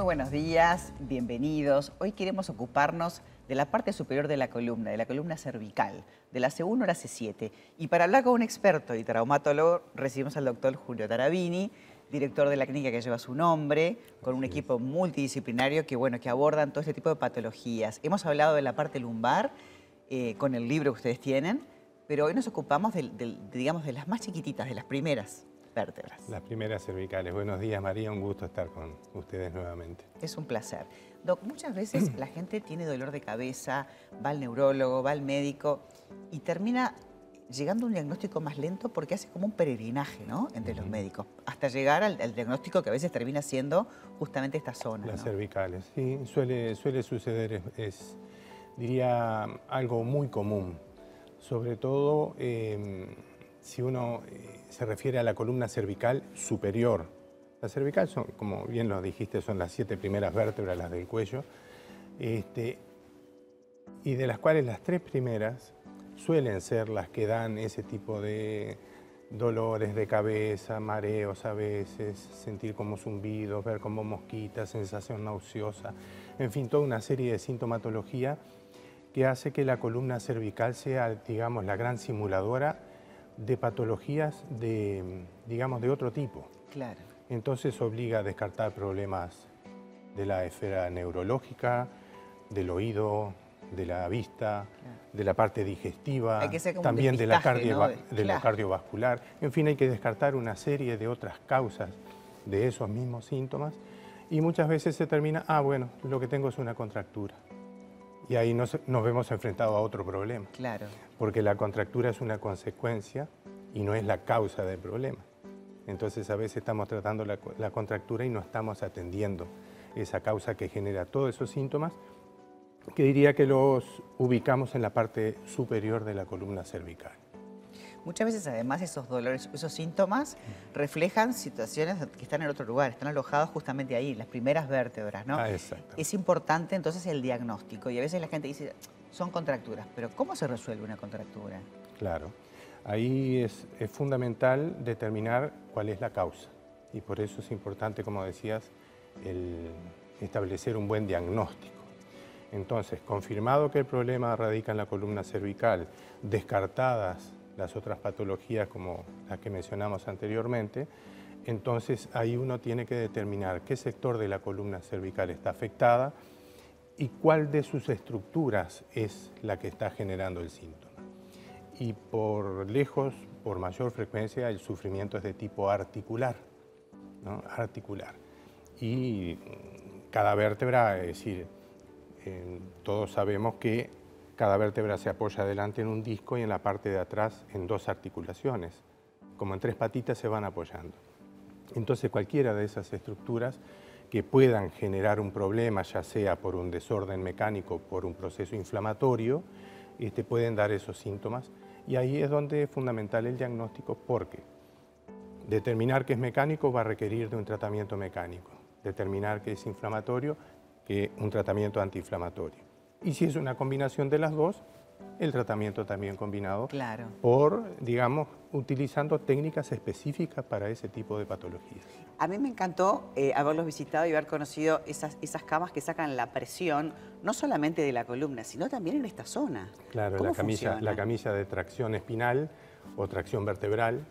Muy buenos días, bienvenidos. Hoy queremos ocuparnos de la parte superior de la columna, de la columna cervical, de la C1 a la C7. Y para hablar con un experto y traumatólogo, recibimos al doctor Julio Tarabini, director de la clínica que lleva su nombre, con un equipo multidisciplinario que, bueno, que abordan todo este tipo de patologías. Hemos hablado de la parte lumbar eh, con el libro que ustedes tienen, pero hoy nos ocupamos digamos, de las más chiquititas, de las primeras vértebras. Las primeras cervicales. Buenos días, María. Un gusto estar con ustedes nuevamente. Es un placer. Doc, muchas veces la gente tiene dolor de cabeza, va al neurólogo, va al médico y termina llegando a un diagnóstico más lento porque hace como un peregrinaje ¿no? entre los médicos, hasta llegar al, diagnóstico que a veces termina siendo justamente esta zona. Las cervicales, sí, suele, suele suceder, es, diría, algo muy común, sobre todo em, si uno eh, se refiere a la columna cervical superior. La cervical, son, como bien lo dijiste, son las siete primeras vértebras, las del cuello, este, y de las cuales las tres primeras suelen ser las que dan ese tipo de dolores de cabeza, mareos a veces, sentir como zumbidos, ver como mosquitas, sensación nauseosa, en fin, toda una serie de sintomatología que hace que la columna cervical sea, digamos, la gran simuladora de patologías de, digamos, de otro tipo. Claro. Entonces obliga a descartar problemas de la esfera neurológica, del oído, de la vista, de la parte digestiva, también de, la de lo cardiovascular. En fin, hay que descartar una serie de otras causas de esos mismos síntomas y muchas veces se termina, ah, bueno, lo que tengo es una contractura y ahí nos, vemos enfrentados a otro problema. Claro. Porque la contractura es una consecuencia y no es la causa del problema. Entonces a veces estamos tratando la, la contractura y no estamos atendiendo esa causa que genera todos esos síntomas, que diría que los ubicamos en la parte superior de la columna cervical. Muchas veces además esos dolores, esos síntomas reflejan situaciones que están en otro lugar, están alojados justamente ahí, las primeras vértebras, ¿no? Ah, exacto. Es importante entonces el diagnóstico y a veces la gente dice, son contracturas, pero ¿cómo se resuelve una contractura? Claro, ahí es, fundamental determinar cuál es la causa y por eso es importante, como decías, el establecer un buen diagnóstico. Entonces, confirmado que el problema radica en la columna cervical, descartadas las otras patologías como las que mencionamos anteriormente, entonces ahí uno tiene que determinar qué sector de la columna cervical está afectada y cuál de sus estructuras es la que está generando el síntoma. Y por lejos, por mayor frecuencia, el sufrimiento es de tipo articular, articular. Y cada vértebra, es decir, todos sabemos que cada vértebra se apoya adelante en un disco y en la parte de atrás en dos articulaciones. Como en tres patitas se van apoyando. Entonces cualquiera de esas estructuras que puedan generar un problema, ya sea por un desorden mecánico por un proceso inflamatorio, este, pueden dar esos síntomas. Y ahí es donde es fundamental el diagnóstico porque determinar que es mecánico va a requerir de un tratamiento mecánico. Determinar que es inflamatorio, que un tratamiento antiinflamatorio. Y si es una combinación de las dos, el tratamiento también combinado claro. por, digamos, utilizando técnicas específicas para ese tipo de patologías. A mí me encantó eh, haberlos visitado y haber conocido esas, esas camas que sacan la presión, no solamente de la columna, sino también en esta zona. Claro, la camilla, la camilla de tracción espinal o tracción vertebral,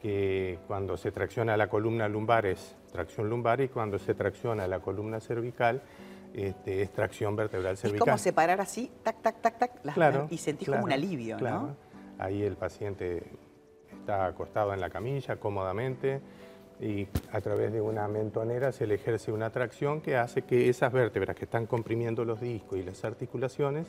que cuando se tracciona la columna lumbar es tracción lumbar y cuando se tracciona la columna cervical este, extracción vertebral cervical. Es como separar así, tac, tac, tac, tac, y sentís como un alivio, ¿no? Ahí el paciente está acostado en la camilla cómodamente y a través de una mentonera se le ejerce una tracción que hace que esas vértebras que están comprimiendo los discos y las articulaciones,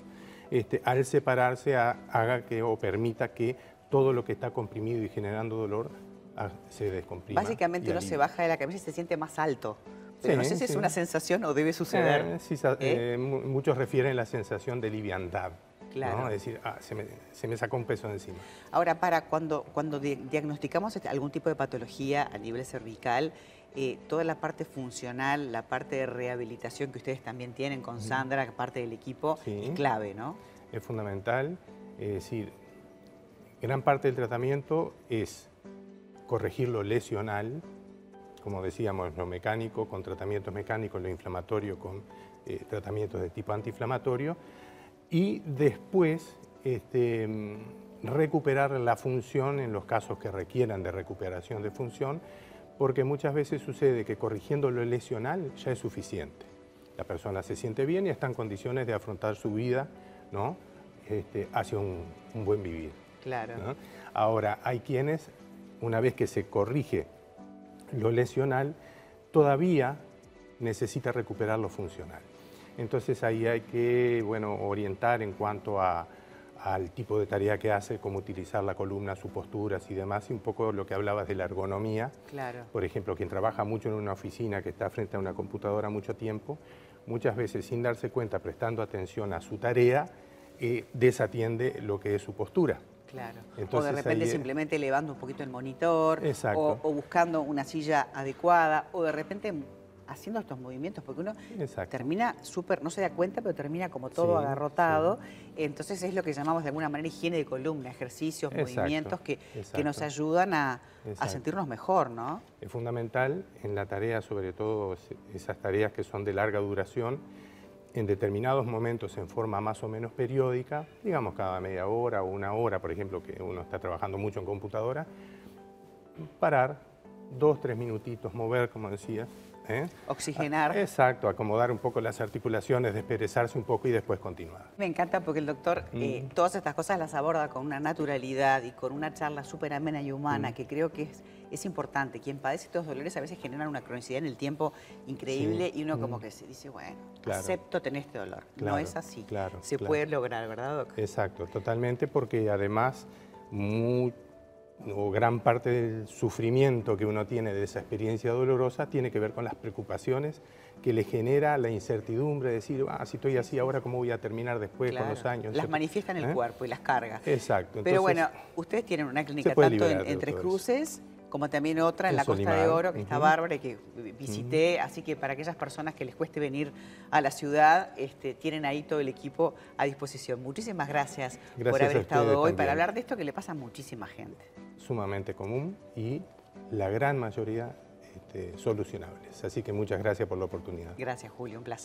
este, al separarse haga que o permita que todo lo que está comprimido y generando dolor ah, se descomprima. Básicamente uno se baja de la camilla y se siente más alto no sé si es una sensación o debe suceder. Eh, ¿Eh? Eh, muchos refieren la sensación de liviandad. Claro. Es decir, ah, se, me, se, me, sacó un peso de encima. Ahora, para cuando, cuando diagnosticamos este, algún tipo de patología a nivel cervical, toda la parte funcional, la parte de rehabilitación que ustedes también tienen con Sandra, parte del equipo, es clave, ¿no? Es fundamental. Es decir, gran parte del tratamiento es corregir lo lesional, como decíamos, lo mecánico con tratamientos mecánicos, lo inflamatorio con eh, tratamientos de tipo antiinflamatorio, y después este, recuperar la función en los casos que requieran de recuperación de función, porque muchas veces sucede que corrigiendo lo lesional ya es suficiente. La persona se siente bien y está en condiciones de afrontar su vida ¿no? Este, hacia un, buen vivir. Claro. Ahora, hay quienes, una vez que se corrige lo lesional, todavía necesita recuperar lo funcional. Entonces ahí hay que bueno, orientar en cuanto a, al tipo de tarea que hace, cómo utilizar la columna, sus posturas y demás, y un poco lo que hablabas de la ergonomía. Claro. Por ejemplo, quien trabaja mucho en una oficina que está frente a una computadora mucho tiempo, muchas veces sin darse cuenta, prestando atención a su tarea, eh, desatiende lo que es su postura. Claro. o de repente simplemente elevando un poquito el monitor, o, o, buscando una silla adecuada, o de repente haciendo estos movimientos, porque uno termina súper, no se da cuenta, pero termina como todo agarrotado. Entonces es lo que llamamos de alguna manera higiene de columna, ejercicios, movimientos que, que, nos ayudan a, a, sentirnos mejor, ¿no? Es fundamental en la tarea, sobre todo esas tareas que son de larga duración, en determinados momentos en forma más o menos periódica, digamos cada media hora o una hora, por ejemplo, que uno está trabajando mucho en computadora, parar, dos, tres minutitos, mover, como decías, ¿Eh? Oxigenar. Exacto, acomodar un poco las articulaciones, desperezarse un poco y después continuar. Me encanta porque el doctor eh, mm. todas estas cosas las aborda con una naturalidad y con una charla súper amena y humana mm. que creo que es, es importante. Quien padece estos dolores a veces generan una cronicidad en el tiempo increíble y uno como mm. que se dice, bueno, acepto tener este dolor. no es así. Claro, se puede lograr, ¿verdad, doctor? Exacto, totalmente porque además muy o gran parte del sufrimiento que uno tiene de esa experiencia dolorosa tiene que ver con las preocupaciones que le genera la incertidumbre de decir, ah, si estoy así ahora, ¿cómo voy a terminar después con los años? Las manifiestan en el ¿Eh? cuerpo y las carga. Exacto. Pero bueno, ustedes tienen una clínica tanto en, Tres Cruces como también otra en la Costa de Oro, que está bárbara y que visité. Así que para aquellas personas que les cueste venir a la ciudad, este, tienen ahí todo el equipo a disposición. Muchísimas gracias, por haber estado hoy para hablar de esto que le pasa a muchísima gente. Sumamente común y la gran mayoría este, solucionables. Así que muchas gracias por la oportunidad. Gracias, Julio. Un placer.